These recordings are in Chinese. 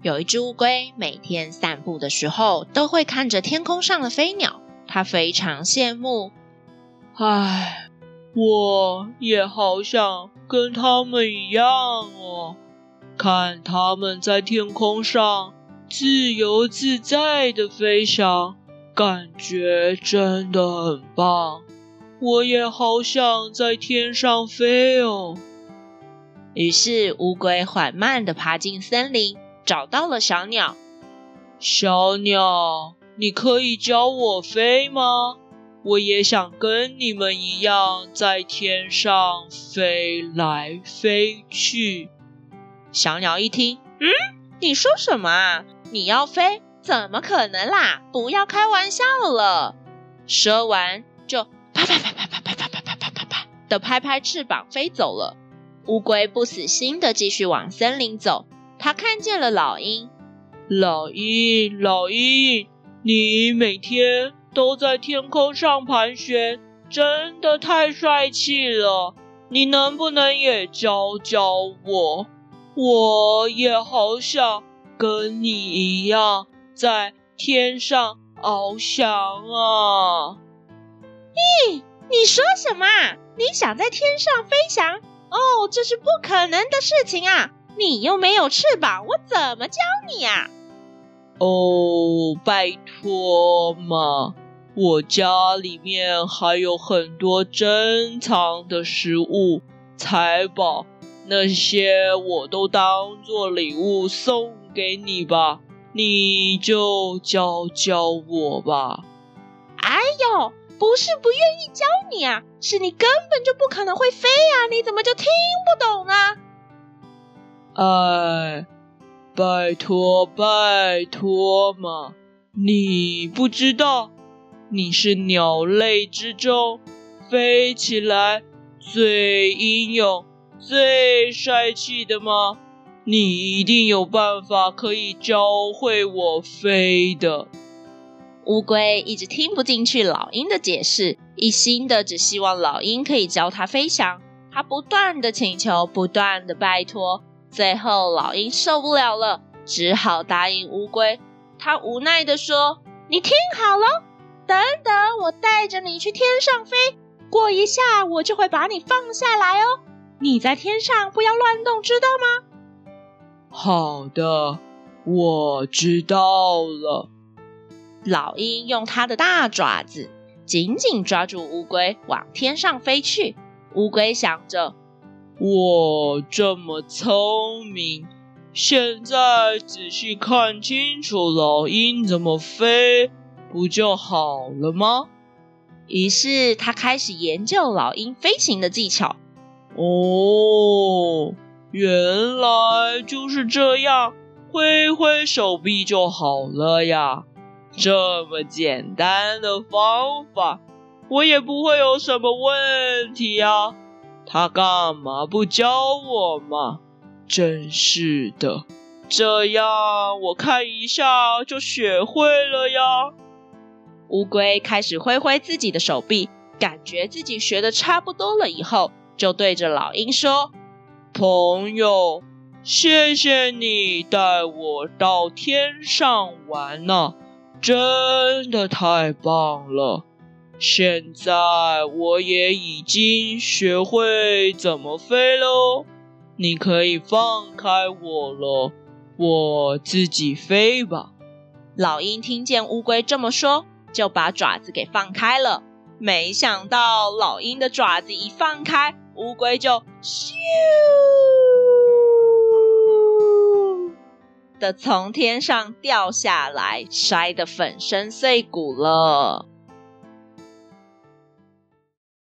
有一只乌龟，每天散步的时候都会看着天空上的飞鸟，它非常羡慕。唉，我也好想跟他们一样哦，看他们在天空上自由自在的飞翔，感觉真的很棒。我也好想在天上飞哦。于是乌龟缓慢地爬进森林。找到了小鸟，小鸟，你可以教我飞吗？我也想跟你们一样在天上飞来飞去。小鸟一听，嗯，你说什么啊？你要飞？怎么可能啦！不要开玩笑了。说完，就啪啪啪啪啪啪啪啪啪啪啪的拍拍翅膀飞走了。乌龟不死心的继续往森林走。他看见了老鹰，老鹰，老鹰，你每天都在天空上盘旋，真的太帅气了！你能不能也教教我？我也好想跟你一样在天上翱翔啊！咦，你说什么？你想在天上飞翔？哦，这是不可能的事情啊！你又没有翅膀，我怎么教你呀？哦，拜托嘛，我家里面还有很多珍藏的食物、财宝，那些我都当做礼物送给你吧，你就教教我吧。哎呦，不是不愿意教你啊，是你根本就不可能会飞呀，你怎么就听不懂呢？哎，拜托拜托嘛！你不知道，你是鸟类之中飞起来最英勇、最帅气的吗？你一定有办法可以教会我飞的。乌龟一直听不进去老鹰的解释，一心的只希望老鹰可以教它飞翔。它不断的请求，不断的拜托。最后，老鹰受不了了，只好答应乌龟。他无奈地说：“你听好了，等等，我带着你去天上飞，过一下我就会把你放下来哦。你在天上不要乱动，知道吗？”“好的，我知道了。”老鹰用它的大爪子紧紧抓住乌龟，往天上飞去。乌龟想着。我这么聪明，现在仔细看清楚老鹰怎么飞，不就好了吗？于是他开始研究老鹰飞行的技巧。哦，原来就是这样，挥挥手臂就好了呀！这么简单的方法，我也不会有什么问题呀。他干嘛不教我嘛？真是的，这样我看一下就学会了呀。乌龟开始挥挥自己的手臂，感觉自己学的差不多了以后，就对着老鹰说：“朋友，谢谢你带我到天上玩呐，真的太棒了。”现在我也已经学会怎么飞喽，你可以放开我了，我自己飞吧。老鹰听见乌龟这么说，就把爪子给放开了。没想到老鹰的爪子一放开，乌龟就咻的从天上掉下来，摔得粉身碎骨了。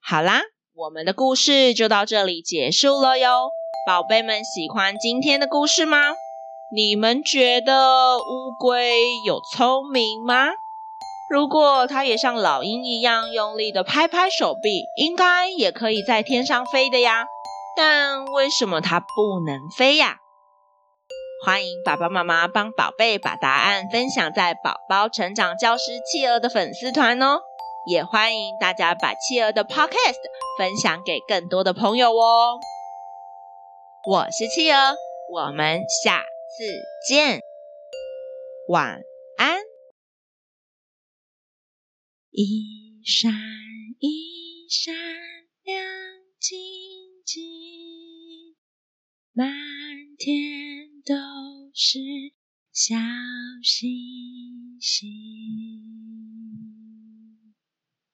好啦，我们的故事就到这里结束了哟。宝贝们喜欢今天的故事吗？你们觉得乌龟有聪明吗？如果它也像老鹰一样用力的拍拍手臂，应该也可以在天上飞的呀。但为什么它不能飞呀？欢迎爸爸妈妈帮宝贝把答案分享在宝宝成长教师企鹅的粉丝团哦。也欢迎大家把企鹅的 Podcast 分享给更多的朋友哦。我是企鹅，我们下次见，晚安。一闪一闪亮晶晶，满天都是小